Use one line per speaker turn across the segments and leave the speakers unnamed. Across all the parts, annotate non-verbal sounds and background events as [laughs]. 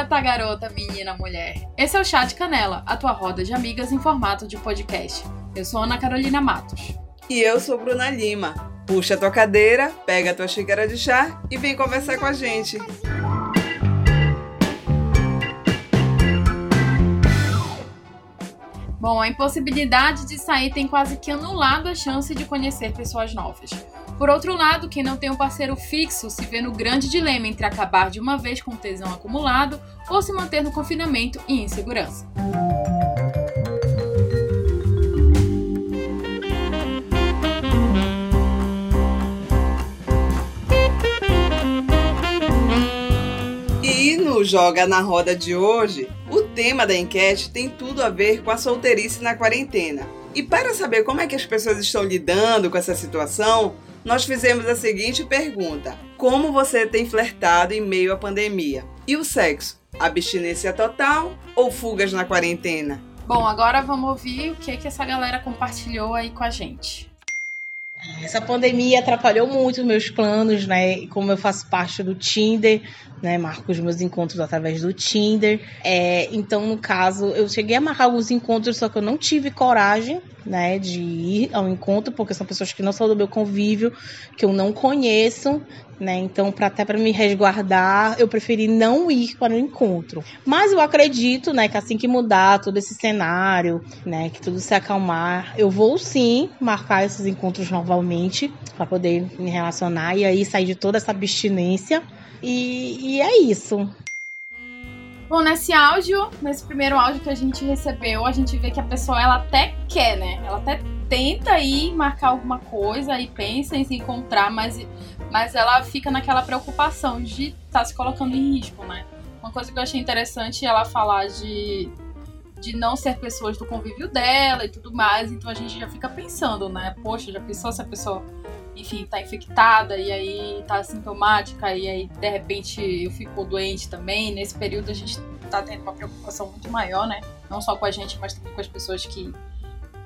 Olá, gata garota, menina, mulher. Esse é o Chá de Canela, a tua roda de amigas em formato de podcast. Eu sou Ana Carolina Matos.
E eu sou Bruna Lima. Puxa a tua cadeira, pega a tua xícara de chá e vem conversar com a gente.
Bom, a impossibilidade de sair tem quase que anulado a chance de conhecer pessoas novas. Por outro lado, quem não tem um parceiro fixo se vê no grande dilema entre acabar de uma vez com o tesão acumulado ou se manter no confinamento e insegurança.
E no Joga na Roda de hoje, o tema da enquete tem tudo a ver com a solteirice na quarentena. E para saber como é que as pessoas estão lidando com essa situação, nós fizemos a seguinte pergunta: Como você tem flertado em meio à pandemia? E o sexo? Abstinência total ou fugas na quarentena?
Bom, agora vamos ouvir o que, que essa galera compartilhou aí com a gente.
Essa pandemia atrapalhou muito meus planos, né? Como eu faço parte do Tinder, né? Marco os meus encontros através do Tinder. É, então, no caso, eu cheguei a marcar alguns encontros, só que eu não tive coragem, né? De ir ao encontro, porque são pessoas que não são do meu convívio, que eu não conheço, né? Então, pra, até para me resguardar, eu preferi não ir para o encontro. Mas eu acredito, né, que assim que mudar todo esse cenário, né, que tudo se acalmar, eu vou sim marcar esses encontros novamente para poder me relacionar e aí sair de toda essa abstinência. E, e é isso.
Bom, nesse áudio, nesse primeiro áudio que a gente recebeu, a gente vê que a pessoa ela até quer, né? Ela até tenta ir marcar alguma coisa e pensa em se encontrar, mas mas ela fica naquela preocupação de estar tá se colocando em risco, né? Uma coisa que eu achei interessante é ela falar de, de não ser pessoas do convívio dela e tudo mais, então a gente já fica pensando, né? Poxa, já pensou se a pessoa, enfim, tá infectada e aí tá sintomática e aí de repente eu fico doente também. Nesse período a gente tá tendo uma preocupação muito maior, né? Não só com a gente, mas também com as pessoas que,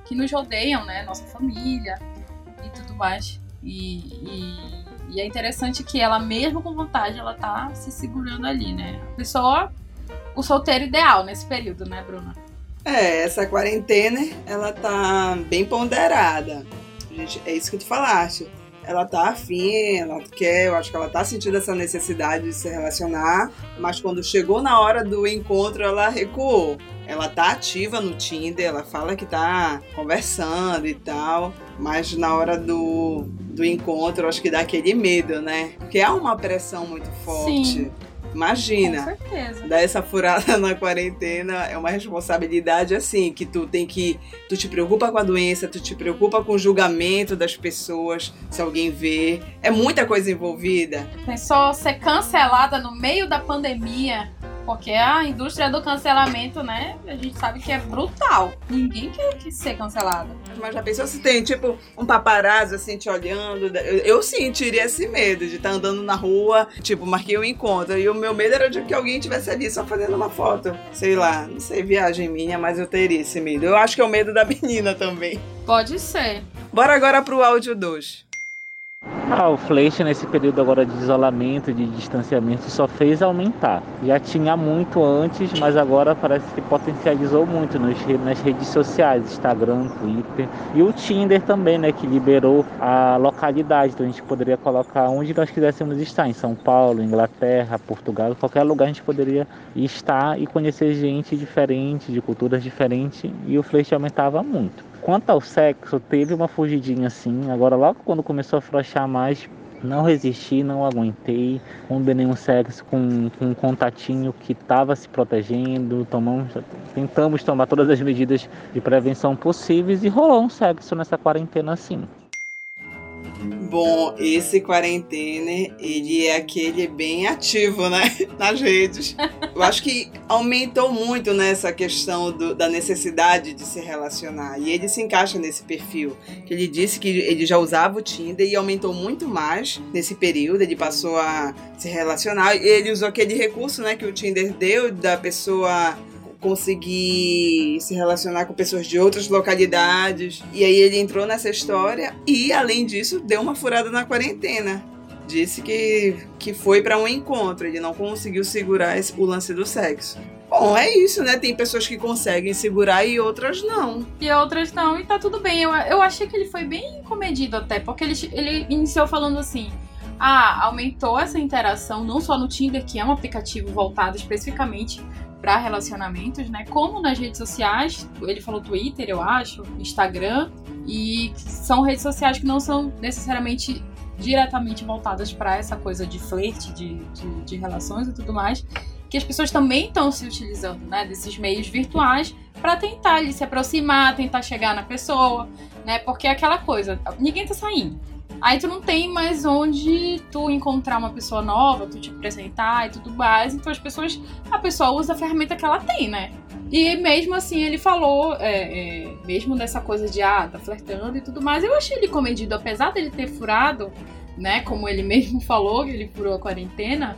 que nos rodeiam, né? Nossa família e tudo mais. e, e e é interessante que ela, mesmo com vontade, ela tá se segurando ali, né? A pessoa, o solteiro ideal nesse período, né, Bruna?
É, essa quarentena, ela tá bem ponderada. Gente, é isso que tu falaste. Ela tá afim, ela quer, eu acho que ela tá sentindo essa necessidade de se relacionar, mas quando chegou na hora do encontro, ela recuou. Ela tá ativa no Tinder, ela fala que tá conversando e tal, mas na hora do, do encontro, acho que dá aquele medo, né? Porque há uma pressão muito forte.
Sim.
Imagina.
Com certeza.
Dar essa furada [laughs] na quarentena é uma responsabilidade assim, que tu tem que. Tu te preocupa com a doença, tu te preocupa com o julgamento das pessoas, se alguém vê. É muita coisa envolvida.
Pensou ser cancelada no meio da pandemia porque a indústria do cancelamento, né? A gente sabe que é brutal. Ninguém quer, que ser cancelado.
Mas já pensou se tem, tipo, um paparazzo assim te olhando? Eu, eu sentiria esse medo de estar tá andando na rua, tipo, marquei um encontro. E o meu medo era de que alguém estivesse ali só fazendo uma foto. Sei lá, não sei, viagem minha, mas eu teria esse medo. Eu acho que é o medo da [laughs] menina também.
Pode ser.
Bora agora pro áudio 2.
Ah, o flerte nesse período agora de isolamento, de distanciamento, só fez aumentar. Já tinha muito antes, mas agora parece que potencializou muito nos, nas redes sociais, Instagram, Twitter e o Tinder também, né, que liberou a localidade, então a gente poderia colocar onde nós quiséssemos estar, em São Paulo, Inglaterra, Portugal, qualquer lugar a gente poderia estar e conhecer gente diferente, de culturas diferentes, e o flerte aumentava muito. Quanto ao sexo, teve uma fugidinha assim. Agora, logo quando começou a frouxar mais, não resisti, não aguentei. Combinei um sexo com, com um contatinho que estava se protegendo. Tomamos, tentamos tomar todas as medidas de prevenção possíveis e rolou um sexo nessa quarentena assim.
Bom, esse quarentena, ele é aquele bem ativo, né? [laughs] Nas redes. Eu acho que aumentou muito nessa né, questão do, da necessidade de se relacionar. E ele se encaixa nesse perfil. Que ele disse que ele já usava o Tinder e aumentou muito mais nesse período. Ele passou a se relacionar. Ele usou aquele recurso, né, que o Tinder deu da pessoa conseguir se relacionar com pessoas de outras localidades. E aí ele entrou nessa história e, além disso, deu uma furada na quarentena. disse que, que foi para um encontro, ele não conseguiu segurar esse, o lance do sexo. Bom, é isso, né? Tem pessoas que conseguem segurar e outras não.
E outras não, e tá tudo bem. Eu, eu achei que ele foi bem comedido até, porque ele, ele iniciou falando assim: ah, aumentou essa interação não só no Tinder, que é um aplicativo voltado especificamente para relacionamentos, né? Como nas redes sociais, ele falou Twitter, eu acho, Instagram, e são redes sociais que não são necessariamente diretamente voltadas para essa coisa de flerte, de, de, de, relações e tudo mais, que as pessoas também estão se utilizando, né, desses meios virtuais para tentar ali, se aproximar, tentar chegar na pessoa, né, porque é aquela coisa, ninguém tá saindo. Aí tu não tem mais onde tu encontrar uma pessoa nova, tu te apresentar e tudo mais. Então as pessoas, a pessoa usa a ferramenta que ela tem, né? E mesmo assim ele falou, é, é, mesmo dessa coisa de ah, tá flertando e tudo mais, eu achei ele comedido, apesar dele ter furado, né? Como ele [laughs] mesmo falou, que ele furou a quarentena,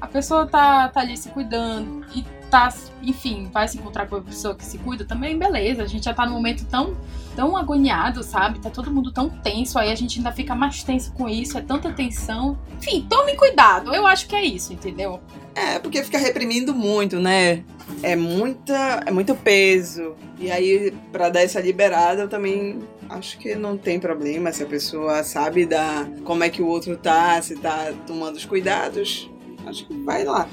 a pessoa tá, tá ali se cuidando e tá, enfim, vai se encontrar com uma pessoa que se cuida também, beleza. A gente já tá num momento tão, tão agoniado, sabe? Tá todo mundo tão tenso, aí a gente ainda fica mais tenso com isso, é tanta tensão. Enfim, tome cuidado, eu acho que é isso, entendeu?
É, porque fica reprimindo muito, né? É muita, é muito peso. E aí, para dar essa liberada, eu também acho que não tem problema se a pessoa sabe da como é que o outro tá, se tá tomando os cuidados. Acho que vai lá.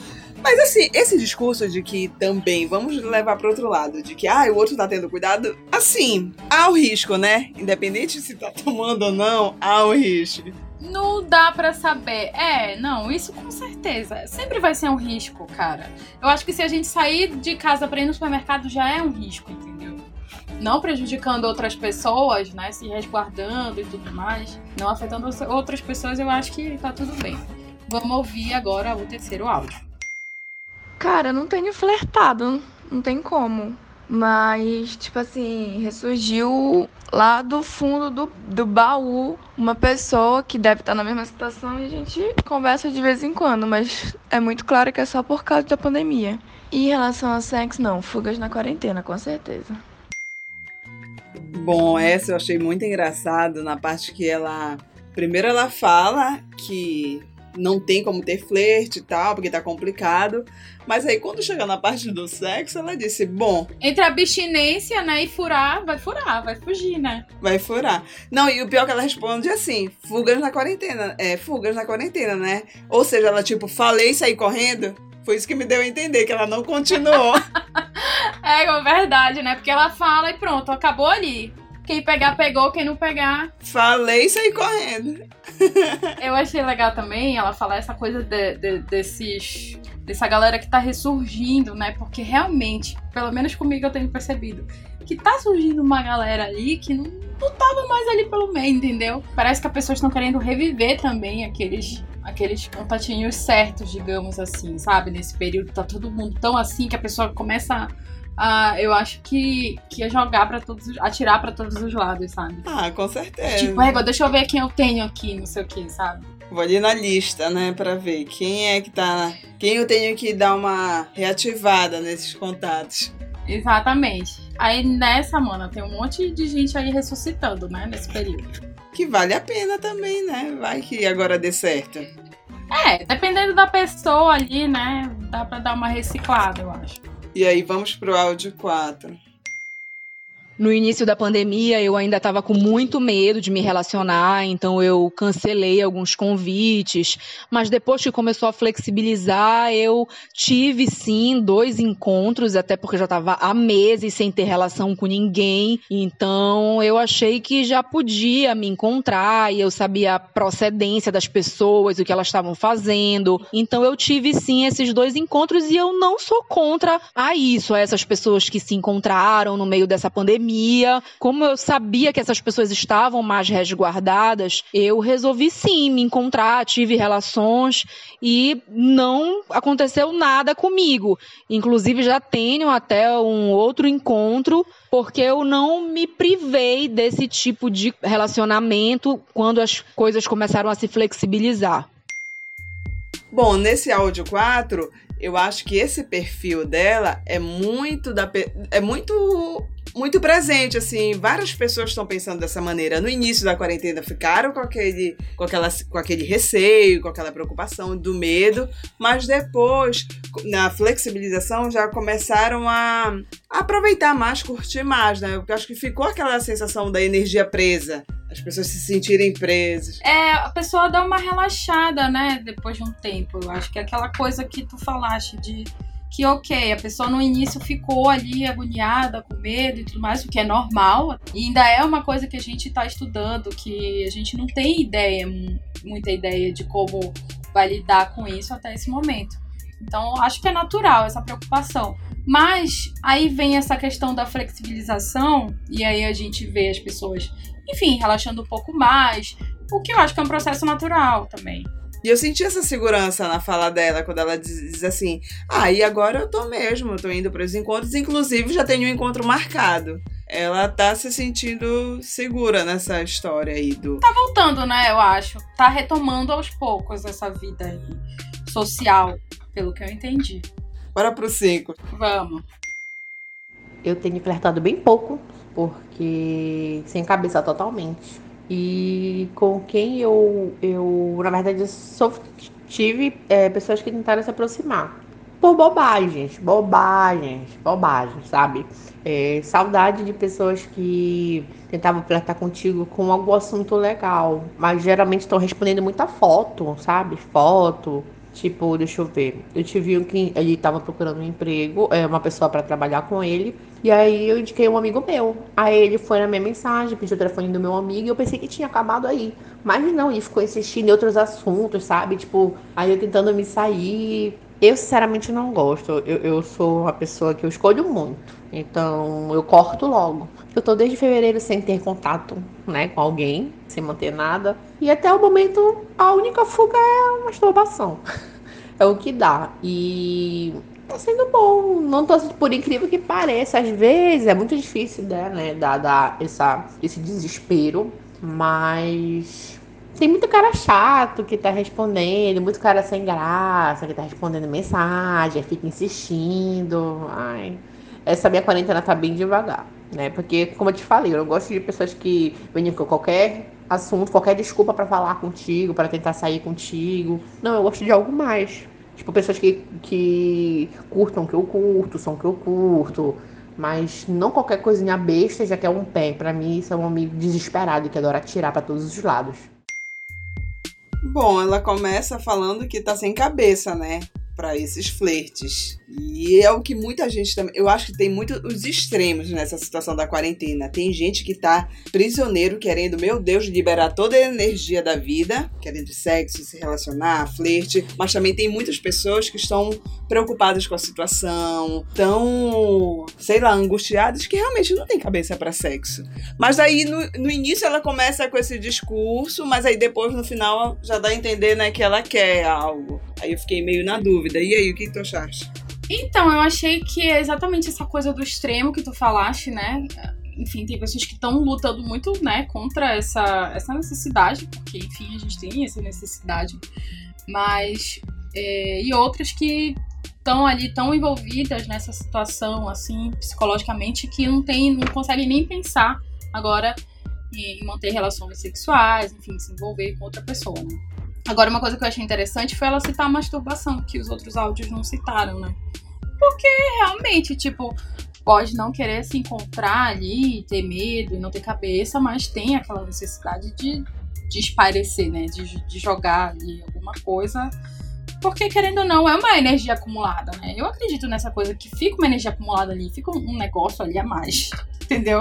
Mas assim, esse discurso de que também vamos levar para outro lado, de que ah, o outro tá tendo cuidado, assim, há o risco, né? Independente se tá tomando ou não, há o risco.
Não dá para saber. É, não, isso com certeza. Sempre vai ser um risco, cara. Eu acho que se a gente sair de casa para ir no supermercado já é um risco, entendeu? Não prejudicando outras pessoas, né? Se resguardando e tudo mais. Não afetando outras pessoas, eu acho que tá tudo bem. Vamos ouvir agora o terceiro áudio.
Cara, não tenho flertado, não tem como. Mas, tipo assim, ressurgiu lá do fundo do, do baú uma pessoa que deve estar na mesma situação e a gente conversa de vez em quando, mas é muito claro que é só por causa da pandemia. E em relação ao sexo, não, fugas na quarentena, com certeza.
Bom, essa eu achei muito engraçado na parte que ela. Primeiro ela fala que não tem como ter flerte e tal, porque tá complicado. Mas aí, quando chega na parte do sexo, ela disse: Bom.
Entre a abstinência, né, e furar, vai furar, vai fugir, né?
Vai furar. Não, e o pior é que ela responde assim: fugas na quarentena. É, fugas na quarentena, né? Ou seja, ela, tipo, falei e saí correndo. Foi isso que me deu a entender, que ela não continuou. [laughs]
é, é verdade, né? Porque ela fala e pronto, acabou ali. Quem pegar, pegou. Quem não pegar.
Falei e saí correndo.
Eu achei legal também ela falar essa coisa de, de, desses. Dessa galera que tá ressurgindo, né? Porque realmente, pelo menos comigo eu tenho percebido, que tá surgindo uma galera ali que não, não tava mais ali pelo meio, entendeu? Parece que as pessoas estão querendo reviver também aqueles aqueles contatinhos certos, digamos assim, sabe? Nesse período tá todo mundo tão assim que a pessoa começa Uh, eu acho que, que ia jogar para todos, atirar para todos os lados, sabe?
Ah, com certeza.
Tipo, é, deixa eu ver quem eu tenho aqui, não sei o que, sabe?
Vou ali na lista, né, para ver quem é que tá, quem eu tenho que dar uma reativada nesses contatos.
Exatamente. Aí nessa, mano, tem um monte de gente aí ressuscitando, né, nesse período.
Que vale a pena também, né? Vai que agora dê certo.
É, dependendo da pessoa ali, né, dá pra dar uma reciclada, eu acho.
E aí, vamos pro áudio 4.
No início da pandemia, eu ainda estava com muito medo de me relacionar, então eu cancelei alguns convites. Mas depois que começou a flexibilizar, eu tive sim dois encontros, até porque já estava há meses sem ter relação com ninguém. Então eu achei que já podia me encontrar e eu sabia a procedência das pessoas, o que elas estavam fazendo. Então eu tive sim esses dois encontros e eu não sou contra a isso, a essas pessoas que se encontraram no meio dessa pandemia pandemia, como eu sabia que essas pessoas estavam mais resguardadas, eu resolvi sim me encontrar, tive relações e não aconteceu nada comigo. Inclusive já tenho até um outro encontro porque eu não me privei desse tipo de relacionamento quando as coisas começaram a se flexibilizar.
Bom, nesse áudio 4, eu acho que esse perfil dela é muito da é muito muito presente, assim. Várias pessoas estão pensando dessa maneira. No início da quarentena ficaram com aquele, com, aquela, com aquele receio, com aquela preocupação do medo, mas depois, na flexibilização, já começaram a, aproveitar mais, curtir mais, né? Porque acho que ficou aquela sensação da energia presa as pessoas se sentirem presas.
É, a pessoa dá uma relaxada, né, depois de um tempo. Eu acho que é aquela coisa que tu falaste de que, ok, a pessoa no início ficou ali agoniada, com medo e tudo mais, o que é normal. E ainda é uma coisa que a gente está estudando, que a gente não tem ideia, muita ideia de como vai lidar com isso até esse momento. Então, acho que é natural essa preocupação. Mas aí vem essa questão da flexibilização, e aí a gente vê as pessoas, enfim, relaxando um pouco mais, o que eu acho que é um processo natural também.
E eu senti essa segurança na fala dela, quando ela diz, diz assim: Ah, e agora eu tô mesmo, eu tô indo para os encontros, inclusive já tenho um encontro marcado. Ela tá se sentindo segura nessa história aí do.
Tá voltando, né? Eu acho. Tá retomando aos poucos essa vida aí, social, pelo que eu entendi.
Bora pro 5.
Vamos.
Eu tenho flertado bem pouco, porque sem cabeça totalmente e com quem eu, eu na verdade, só tive é, pessoas que tentaram se aproximar. Por bobagens, bobagens, bobagens, sabe? É, saudade de pessoas que tentavam flertar contigo com algum assunto legal, mas geralmente estão respondendo muita foto, sabe? Foto, Tipo, deixa eu ver. Eu tive um que ele tava procurando um emprego, é, uma pessoa para trabalhar com ele. E aí eu indiquei um amigo meu. Aí ele foi na minha mensagem, pediu o telefone do meu amigo e eu pensei que tinha acabado aí. Mas não, ele ficou insistindo em outros assuntos, sabe? Tipo, aí eu tentando me sair. Eu, sinceramente, não gosto. Eu, eu sou uma pessoa que eu escolho muito. Então, eu corto logo. Eu tô desde fevereiro sem ter contato, né, com alguém, sem manter nada. E até o momento, a única fuga é a masturbação. [laughs] é o que dá. E tá sendo bom. Não tô por incrível que pareça, às vezes é muito difícil, né, né dar, dar essa, esse desespero, mas tem muito cara chato que tá respondendo, muito cara sem graça que tá respondendo mensagem, fica insistindo. Ai, essa minha quarentena tá bem devagar, né? Porque, como eu te falei, eu não gosto de pessoas que venham com qualquer assunto, qualquer desculpa para falar contigo, para tentar sair contigo. Não, eu gosto de algo mais. Tipo, pessoas que, que curtam que eu curto, são o que eu curto. Mas não qualquer coisinha besta já quer um pé. Para mim, isso é um amigo desesperado que adora atirar para todos os lados.
Bom, ela começa falando que tá sem cabeça, né? Para esses flertes. E é o que muita gente também. Eu acho que tem muito os extremos nessa situação da quarentena. Tem gente que tá prisioneiro, querendo, meu Deus, liberar toda a energia da vida, querendo sexo, se relacionar, flerte. Mas também tem muitas pessoas que estão preocupadas com a situação, tão, sei lá, angustiadas, que realmente não tem cabeça para sexo. Mas aí no, no início ela começa com esse discurso, mas aí depois no final já dá a entender, né, que ela quer algo. Aí eu fiquei meio na dúvida. E aí, o que tu achaste?
Então, eu achei que é exatamente essa coisa do extremo que tu falaste, né? Enfim, tem pessoas que estão lutando muito, né, contra essa, essa necessidade, porque, enfim, a gente tem essa necessidade, mas. É, e outras que estão ali tão envolvidas nessa situação, assim, psicologicamente, que não tem, não conseguem nem pensar agora em manter relações sexuais, enfim, se envolver com outra pessoa, né? Agora, uma coisa que eu achei interessante foi ela citar a masturbação, que os outros áudios não citaram, né? Porque realmente, tipo, pode não querer se encontrar ali, ter medo e não ter cabeça, mas tem aquela necessidade de, de esparecer, né? De, de jogar ali alguma coisa. Porque, querendo ou não, é uma energia acumulada, né? Eu acredito nessa coisa que fica uma energia acumulada ali, fica um negócio ali a mais, [laughs] entendeu?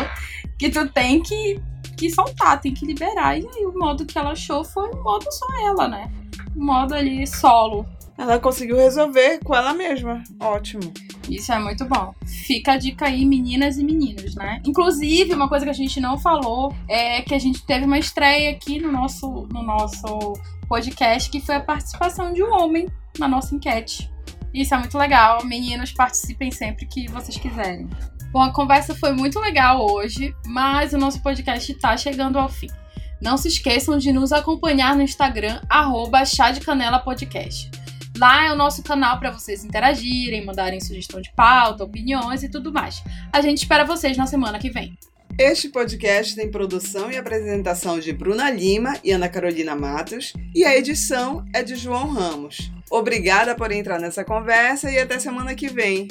Que tu tem que que soltar, tem que liberar. E aí o modo que ela achou foi o modo só ela, né? O modo ali solo.
Ela conseguiu resolver com ela mesma. Ótimo.
Isso é muito bom. Fica a dica aí, meninas e meninos, né? Inclusive, uma coisa que a gente não falou é que a gente teve uma estreia aqui no nosso, no nosso podcast, que foi a participação de um homem na nossa enquete. Isso é muito legal. Meninos, participem sempre que vocês quiserem. Bom, a conversa foi muito legal hoje, mas o nosso podcast está chegando ao fim. Não se esqueçam de nos acompanhar no Instagram, arroba Chá de Canela Podcast. Lá é o nosso canal para vocês interagirem, mandarem sugestão de pauta, opiniões e tudo mais. A gente espera vocês na semana que vem.
Este podcast tem produção e apresentação de Bruna Lima e Ana Carolina Matos, e a edição é de João Ramos. Obrigada por entrar nessa conversa e até semana que vem.